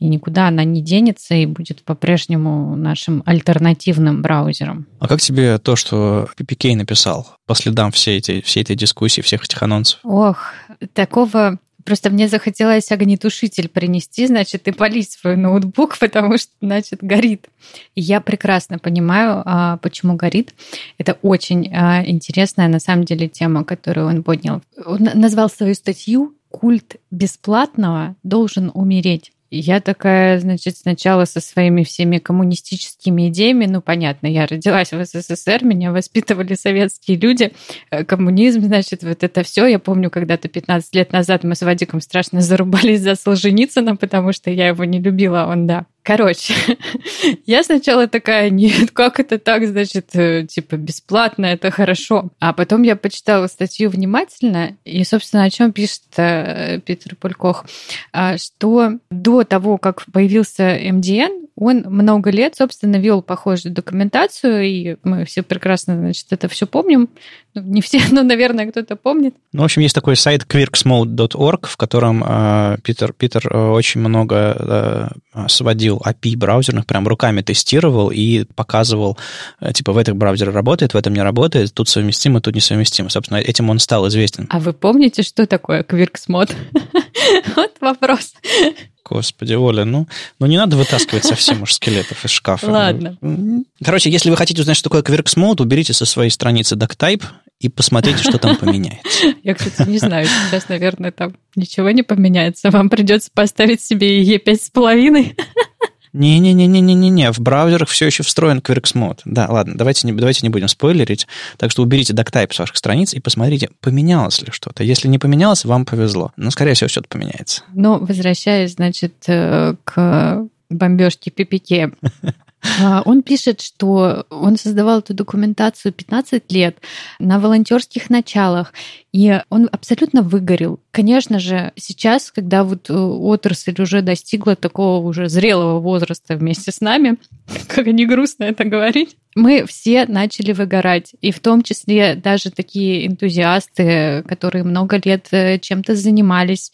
И никуда она не денется и будет по-прежнему нашим альтернативным браузером. А как тебе то, что PPK написал по следам всей этой, всей этой дискуссии, всех этих анонсов? Ох, такого Просто мне захотелось огнетушитель принести, значит, и полить свой ноутбук, потому что, значит, горит. И я прекрасно понимаю, а, почему горит. Это очень а, интересная, на самом деле, тема, которую он поднял. Он назвал свою статью «Культ бесплатного должен умереть». Я такая, значит, сначала со своими всеми коммунистическими идеями, ну, понятно, я родилась в СССР, меня воспитывали советские люди, э, коммунизм, значит, вот это все. Я помню, когда-то 15 лет назад мы с Вадиком страшно зарубались за Солженицына, потому что я его не любила, он, да, Короче, я сначала такая, нет, как это так, значит, э, типа, бесплатно, это хорошо. А потом я почитала статью внимательно, и, собственно, о чем пишет э, Питер Пулькох, а, что до того, как появился МДН, он много лет, собственно, вел похожую документацию, и мы все прекрасно, значит, это все помним. Ну, не все, но, наверное, кто-то помнит. Ну, в общем, есть такой сайт quirksmode.org, в котором э, Питер, Питер э, очень много э, сводил API браузерных, прям руками тестировал и показывал, э, типа, в этих браузерах работает, в этом не работает, тут совместимо, тут несовместимо. Собственно, этим он стал известен. А вы помните, что такое QuirksMod? Вот вопрос. Господи, Оля, ну, ну не надо вытаскивать совсем уж скелетов из шкафа. Ладно. Короче, если вы хотите узнать, что такое Quirks Mode, уберите со своей страницы DuckType и посмотрите, что там поменяется. Я, кстати, не знаю, сейчас, наверное, там ничего не поменяется. Вам придется поставить себе Е5,5. Не-не-не-не-не-не, в браузерах все еще встроен Quirks Mode. Да, ладно, давайте не, давайте не будем спойлерить. Так что уберите DuckType с ваших страниц и посмотрите, поменялось ли что-то. Если не поменялось, вам повезло. Но, скорее всего, что-то поменяется. Ну, возвращаясь, значит, э, к бомбежке PPK. А, он пишет, что он создавал эту документацию 15 лет на волонтерских началах, и он абсолютно выгорел. Конечно же, сейчас, когда вот э, отрасль уже достигла такого уже зрелого возраста вместе с нами, как не грустно это говорить, мы все начали выгорать. И в том числе даже такие энтузиасты, которые много лет э, чем-то занимались,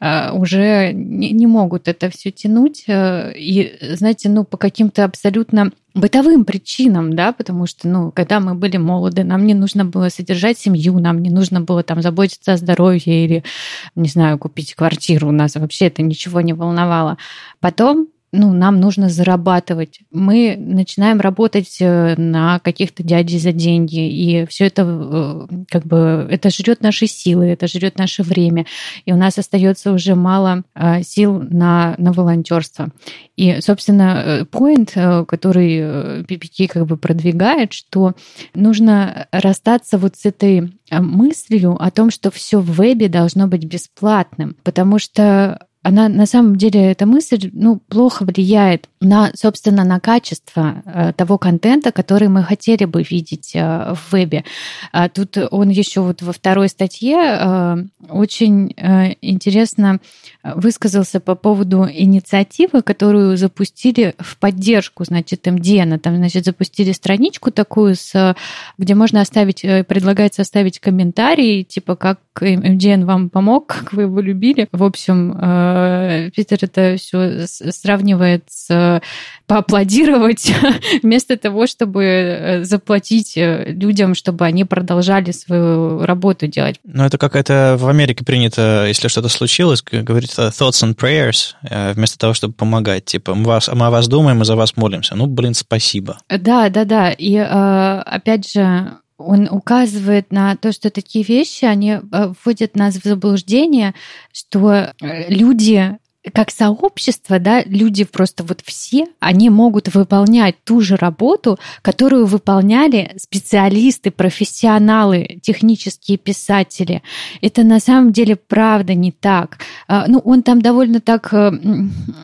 э, уже не могут это все тянуть. И, знаете, ну, по каким-то абсолютно бытовым причинам, да, потому что, ну, когда мы были молоды, нам не нужно было содержать семью, нам не нужно было там заботиться о здоровье или, не знаю, купить квартиру, у нас вообще это ничего не волновало. Потом ну, нам нужно зарабатывать. Мы начинаем работать э, на каких-то дядей за деньги, и все это э, как бы это жрет наши силы, это жрет наше время, и у нас остается уже мало э, сил на, на волонтерство. И, собственно, point, который PPT как бы продвигает, что нужно расстаться вот с этой мыслью о том, что все в вебе должно быть бесплатным, потому что она на самом деле, эта мысль, ну, плохо влияет на, собственно, на качество э, того контента, который мы хотели бы видеть э, в вебе. А тут он еще вот во второй статье э, очень интересно высказался по поводу инициативы, которую запустили в поддержку, значит, МДН. Там, значит, запустили страничку такую, с, где можно оставить, предлагается оставить комментарий, типа, как МДН вам помог, как вы его любили. В общем, Питер это все сравнивает с поаплодировать вместо того, чтобы э, заплатить э, людям, чтобы они продолжали свою работу делать. Ну, это как это в Америке принято, если что-то случилось, говорить thoughts and prayers, э, вместо того, чтобы помогать. Типа, мы, вас, мы о вас думаем, мы за вас молимся. Ну, блин, спасибо. Да, да, да. И опять же, он указывает на то, что такие вещи, они вводят нас в заблуждение, что люди как сообщество, да, люди просто вот все, они могут выполнять ту же работу, которую выполняли специалисты, профессионалы, технические писатели. Это на самом деле правда не так. А, ну, он там довольно так э,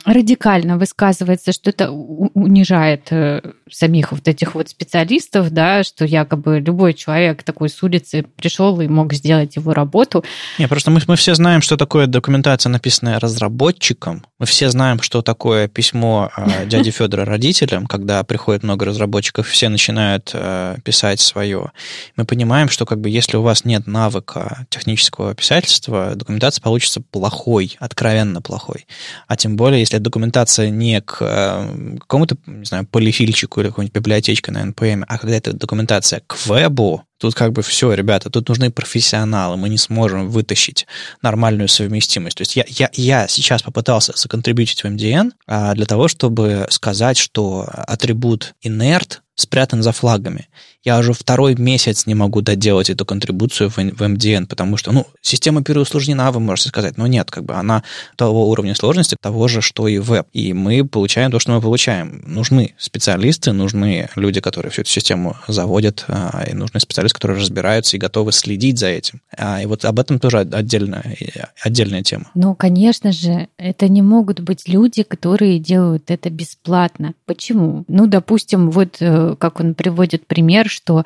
радикально высказывается, что это унижает э, самих вот этих вот специалистов, да, что якобы любой человек такой с улицы пришел и мог сделать его работу. Не, просто мы, мы все знаем, что такое документация, написанная разработчиком. Мы все знаем, что такое письмо э, дяди Федора родителям, когда приходит много разработчиков, все начинают э, писать свое. Мы понимаем, что как бы если у вас нет навыка технического писательства, документация получится плохой, откровенно плохой. А тем более, если документация не к э, какому-то, не знаю, полифильчику или какой-нибудь библиотечкой на NPM, а когда это документация к вебу, Тут как бы все, ребята, тут нужны профессионалы, мы не сможем вытащить нормальную совместимость. То есть я, я, я сейчас попытался законтрибьютить в MDN а, для того, чтобы сказать, что атрибут inert спрятан за флагами. Я уже второй месяц не могу доделать эту контрибуцию в, в MDN, потому что, ну, система переусложнена, вы можете сказать, но нет, как бы она того уровня сложности, того же, что и веб. И мы получаем то, что мы получаем. Нужны специалисты, нужны люди, которые всю эту систему заводят, а, и нужны специалисты, которые разбираются и готовы следить за этим. А, и вот об этом тоже отдельная, отдельная тема. Ну, конечно же, это не могут быть люди, которые делают это бесплатно. Почему? Ну, допустим, вот э, как он приводит пример, что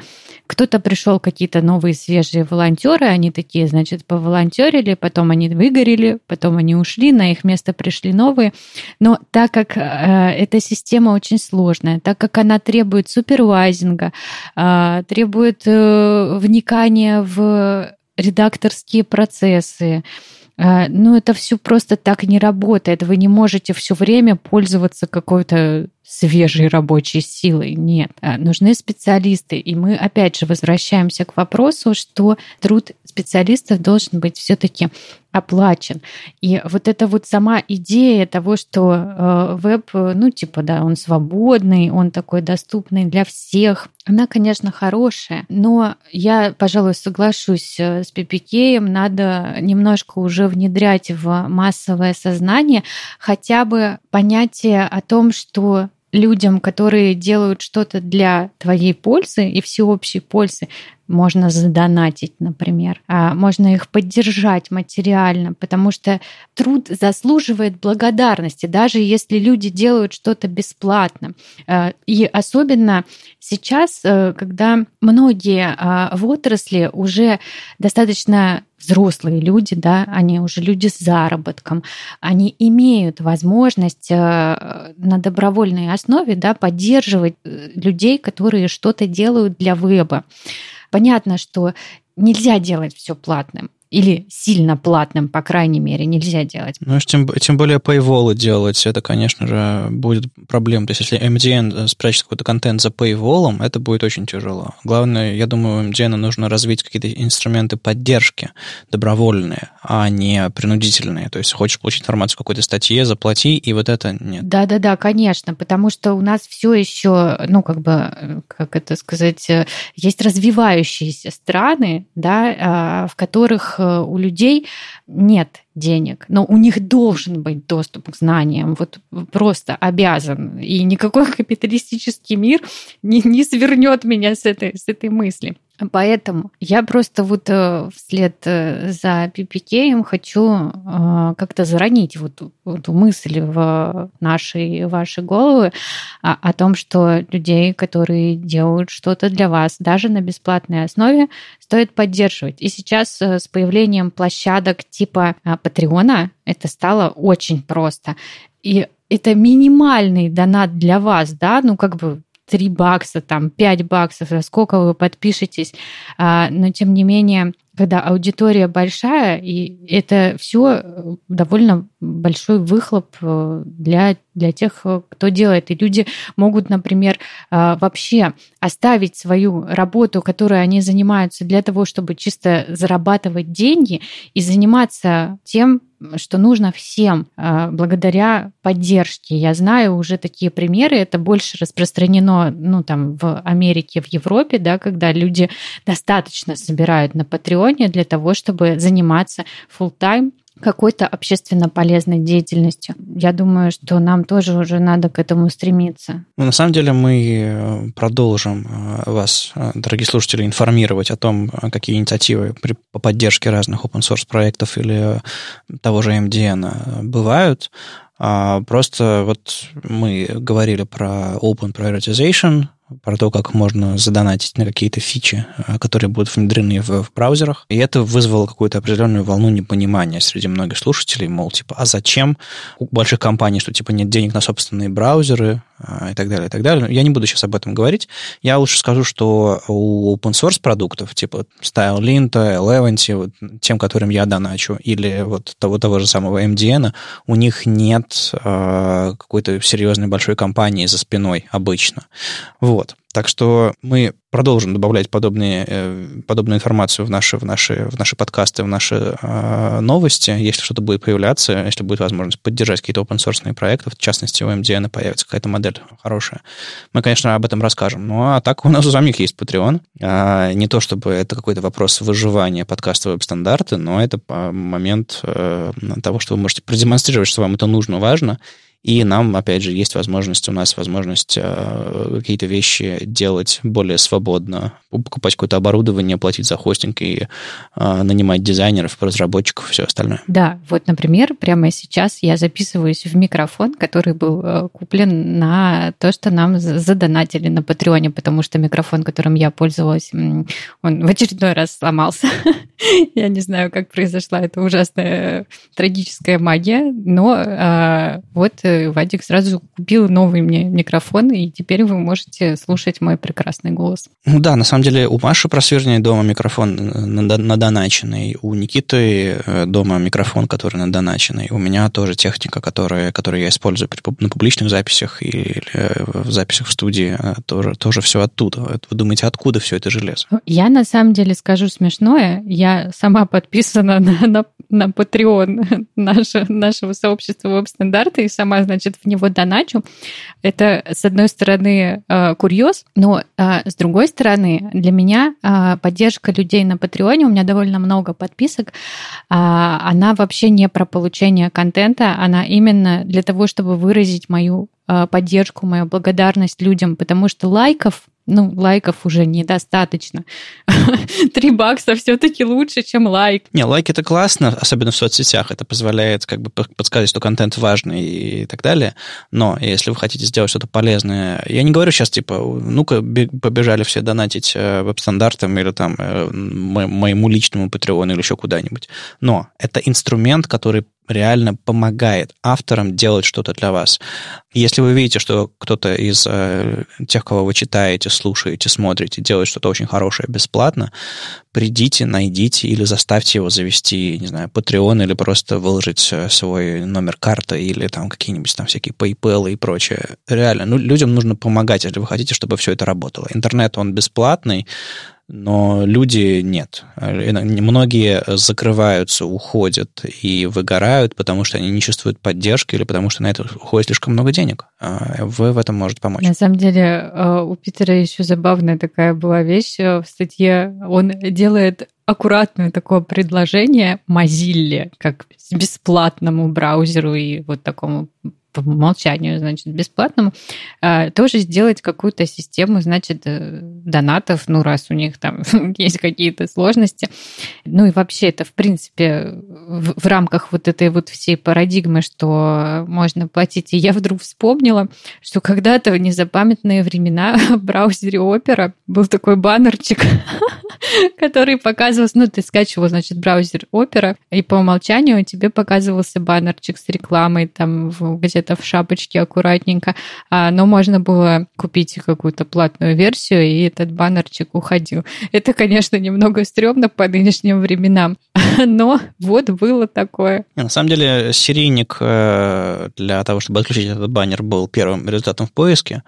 кто-то пришел, какие-то новые свежие волонтеры, они такие, значит, поволонтерили, потом они выгорели, потом они ушли, на их место пришли новые. Но так как э, эта система очень сложная, так как она требует супервайзинга, э, требует э, вникания в редакторские процессы, э, ну, это все просто так не работает. Вы не можете все время пользоваться какой-то свежей рабочей силой. Нет, а, нужны специалисты. И мы опять же возвращаемся к вопросу, что труд специалистов должен быть все-таки оплачен. И вот эта вот сама идея того, что э, веб, ну типа, да, он свободный, он такой доступный для всех, она, конечно, хорошая, но я, пожалуй, соглашусь э, с PPK, надо немножко уже внедрять в массовое сознание хотя бы понятие о том, что людям, которые делают что-то для твоей пользы и всеобщей пользы, можно задонатить, например, а можно их поддержать материально, потому что труд заслуживает благодарности, даже если люди делают что-то бесплатно. А, и особенно сейчас, э, когда многие а, в отрасли уже достаточно взрослые люди, да, они уже люди с заработком, они имеют возможность э, на добровольной основе да, поддерживать э, людей, которые что-то делают для веба. Понятно, что нельзя делать все платным или сильно платным, по крайней мере, нельзя делать. Ну, тем, тем более paywall делать, это, конечно же, будет проблем. То есть, если MDN спрячет какой-то контент за paywall, это будет очень тяжело. Главное, я думаю, MDN нужно развить какие-то инструменты поддержки добровольные, а не принудительные. То есть, хочешь получить информацию в какой-то статье, заплати, и вот это нет. Да-да-да, конечно, потому что у нас все еще, ну, как бы, как это сказать, есть развивающиеся страны, да, а, в которых Э, у людей нет денег, но у них должен быть доступ к знаниям, вот просто обязан. И никакой капиталистический мир не, не свернет меня с этой, с этой мысли. Поэтому я просто вот э, вслед э, за PPK хочу э, как-то заронить вот эту мысль в наши ваши головы о, о том, что людей, которые делают что-то для вас, даже на бесплатной основе, стоит поддерживать. И сейчас с появлением площадок типа Патреона это стало очень просто. И это минимальный донат для вас, да, ну как бы 3 бакса, там 5 баксов, сколько вы подпишетесь, а, но тем не менее когда аудитория большая, и это все э, довольно большой выхлоп э, для, для тех, э, кто делает. И люди могут, например, вообще оставить свою работу, которой они занимаются, для того, чтобы чисто зарабатывать деньги и заниматься тем, что нужно всем благодаря поддержке. Я знаю уже такие примеры, это больше распространено ну, там, в Америке, в Европе, да, когда люди достаточно собирают на Patreon для того, чтобы заниматься full time какой-то общественно полезной деятельностью. Я думаю, что нам тоже уже надо к этому стремиться. Ну, на самом деле мы э, продолжим э, вас, э, дорогие слушатели, информировать о том, какие инициативы при, по поддержке разных open source проектов или того же MDN бывают. А, просто вот мы говорили про Open Prioritization, про то, как можно задонатить на какие-то фичи, э, которые будут внедрены в, в браузерах. И это вызвало какую-то определенную волну непонимания среди многих слушателей, мол, типа, а зачем у больших компаний, что типа нет денег на собственные браузеры э, и так далее, и так далее. Я не буду сейчас об этом говорить. Я лучше скажу, что у open source продуктов, типа StyleLint, Eleventy, вот, тем, которым я доначу, или вот того, того же самого MDN, у них нет э, какой-то серьезной большой компании за спиной обычно. Вот. Вот. Так что мы продолжим добавлять подобные, э, подобную информацию в наши, в, наши, в наши подкасты, в наши э, новости, если что-то будет появляться, если будет возможность поддержать какие-то open-source проекты, в частности, у MDN появится какая-то модель хорошая. Мы, конечно, об этом расскажем. Ну, а так у нас у самих есть Patreon. А, не то, чтобы это какой-то вопрос выживания подкаста веб-стандарты, но это момент э, того, что вы можете продемонстрировать, что вам это нужно, важно, и нам, опять же, есть возможность, у нас возможность э, какие-то вещи делать более свободно, покупать какое-то оборудование, платить за хостинг и э, нанимать дизайнеров, разработчиков все остальное. Да, вот, например, прямо сейчас я записываюсь в микрофон, который был э, куплен на то, что нам задонатили на Патреоне, потому что микрофон, которым я пользовалась, он в очередной раз сломался. Я не знаю, как произошла эта ужасная трагическая магия, но э, вот Вадик сразу купил новый мне микрофон, и теперь вы можете слушать мой прекрасный голос. Ну да, на самом деле у Маши просвернее дома микрофон надоначенный, у Никиты э, дома микрофон, который надоначенный, у меня тоже техника, которая, которую я использую на публичных записях или э, в записях в студии, э, тоже, тоже все оттуда. Вы думаете, откуда все это железо? Я на самом деле скажу смешное. Я сама подписана на, на, на Patreon нашего, нашего сообщества веб-стандарты и сама значит, в него доначу. Это, с одной стороны, э, курьез, но э, с другой стороны, для меня э, поддержка людей на Патреоне, у меня довольно много подписок, она вообще не про получение контента, она именно для того, чтобы выразить мою поддержку, мою благодарность людям, потому что лайков ну, лайков уже недостаточно. Три бакса все-таки лучше, чем лайк. Не, лайк это классно, особенно в соцсетях. Это позволяет как бы подсказать, что контент важный и так далее. Но если вы хотите сделать что-то полезное, я не говорю сейчас, типа, ну-ка, побежали все донатить э, веб-стандартам или там э, моему личному патреону или еще куда-нибудь. Но это инструмент, который реально помогает авторам делать что-то для вас. Если вы видите, что кто-то из э, тех, кого вы читаете, слушаете, смотрите, делает что-то очень хорошее бесплатно, придите, найдите или заставьте его завести, не знаю, Patreon или просто выложить э, свой номер карты или там какие-нибудь там всякие PayPal и прочее. Реально, ну, людям нужно помогать, если вы хотите, чтобы все это работало. Интернет, он бесплатный, но люди нет. Многие закрываются, уходят и выгорают, потому что они не чувствуют поддержки или потому что на это уходит слишком много денег. А вы в этом можете помочь. На самом деле э, у Питера еще забавная такая была вещь э, в статье. Он делает аккуратное такое предложение Mozilla как бесплатному браузеру и вот такому по умолчанию, значит, бесплатному, а, тоже сделать какую-то систему, значит, э, донатов, ну, раз у них там есть какие-то сложности. Ну и вообще это, в принципе, в, в рамках вот этой вот всей парадигмы, что можно платить. И я вдруг вспомнила, что когда-то в незапамятные времена в браузере Opera был такой баннерчик, который показывался, ну, ты скачивал, значит, браузер Opera, и по умолчанию тебе показывался баннерчик с рекламой там где-то в шапочке аккуратненько, а, но можно было купить какую-то платную версию, и этот баннерчик уходил. Это, конечно, немного стрёмно по нынешним временам, но вот было такое. На самом деле, серийник э, для того, чтобы отключить этот баннер, был первым результатом в поиске,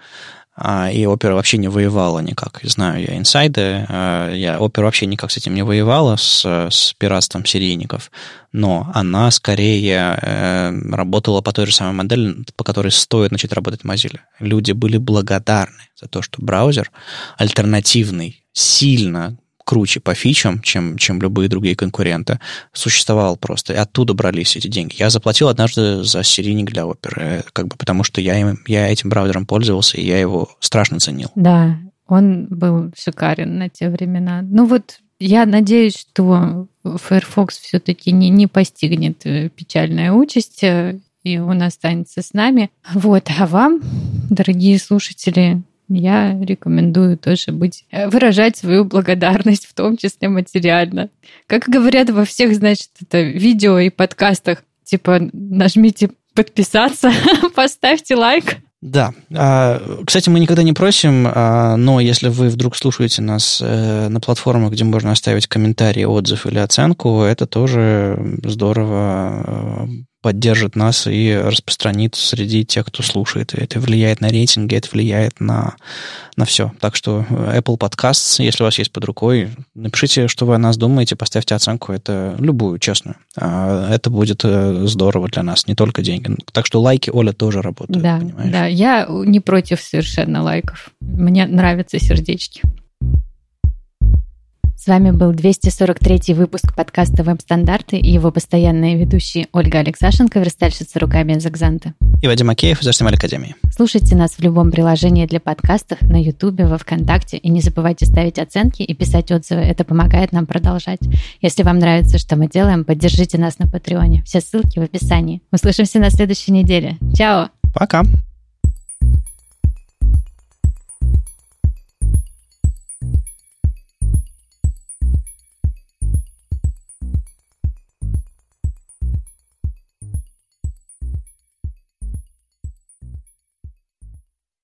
и опера вообще не воевала никак. Знаю я инсайды, а, я опера вообще никак с этим не воевала, с, с пиратством серийников, но она скорее э, работала по той же самой модели, по которой стоит начать работать Mozilla. Люди были благодарны за то, что браузер альтернативный, сильно круче по фичам, чем, чем любые другие конкуренты, существовал просто. И оттуда брались эти деньги. Я заплатил однажды за серийник для оперы, как бы потому что я, им, я этим браузером пользовался, и я его страшно ценил. Да, он был шикарен на те времена. Ну вот я надеюсь, что Firefox все-таки не, не постигнет э, печальная участь, и он останется с нами. Вот, а вам, дорогие слушатели, я рекомендую тоже быть, э, выражать свою благодарность, в том числе материально. Как говорят во всех, значит, это видео и подкастах, типа нажмите подписаться, поставьте лайк. Да. А, кстати, мы никогда не просим, а, но если вы вдруг слушаете нас э, на платформах, где можно оставить комментарий, отзыв или оценку, это тоже здорово э, поддержит нас и распространит среди тех, кто слушает. Это влияет на рейтинги, это влияет на, на все. Так что Apple Podcasts, если у вас есть под рукой, напишите, что вы о нас думаете, поставьте оценку, это любую, честную. А, это будет э, здорово для нас, не только деньги. Так что лайки, Оля, тоже работают, да, понимаешь? Да, я не против совершенно лайков. Мне нравятся сердечки. С вами был 243 выпуск подкаста «Веб-стандарты» и его постоянные ведущие Ольга Алексашенко, верстальщица руками из Экзанта. И Вадим Акеев из HTML Академии. Слушайте нас в любом приложении для подкастов, на Ютубе, во Вконтакте. И не забывайте ставить оценки и писать отзывы. Это помогает нам продолжать. Если вам нравится, что мы делаем, поддержите нас на Патреоне. Все ссылки в описании. Услышимся на следующей неделе. Чао! Пока!